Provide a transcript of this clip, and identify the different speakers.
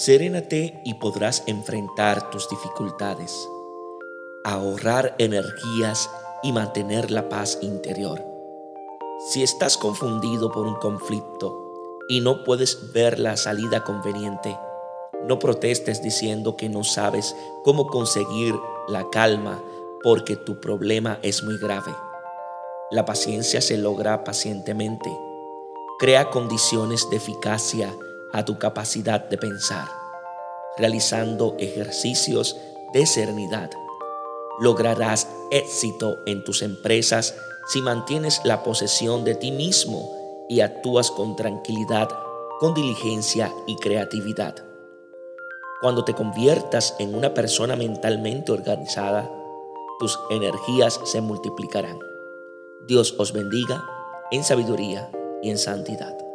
Speaker 1: Serénate y podrás enfrentar tus dificultades, ahorrar energías y mantener la paz interior. Si estás confundido por un conflicto y no puedes ver la salida conveniente, no protestes diciendo que no sabes cómo conseguir la calma porque tu problema es muy grave. La paciencia se logra pacientemente. Crea condiciones de eficacia a tu capacidad de pensar, realizando ejercicios de serenidad. Lograrás éxito en tus empresas si mantienes la posesión de ti mismo y actúas con tranquilidad, con diligencia y creatividad. Cuando te conviertas en una persona mentalmente organizada, tus energías se multiplicarán. Dios os bendiga en sabiduría y en santidad.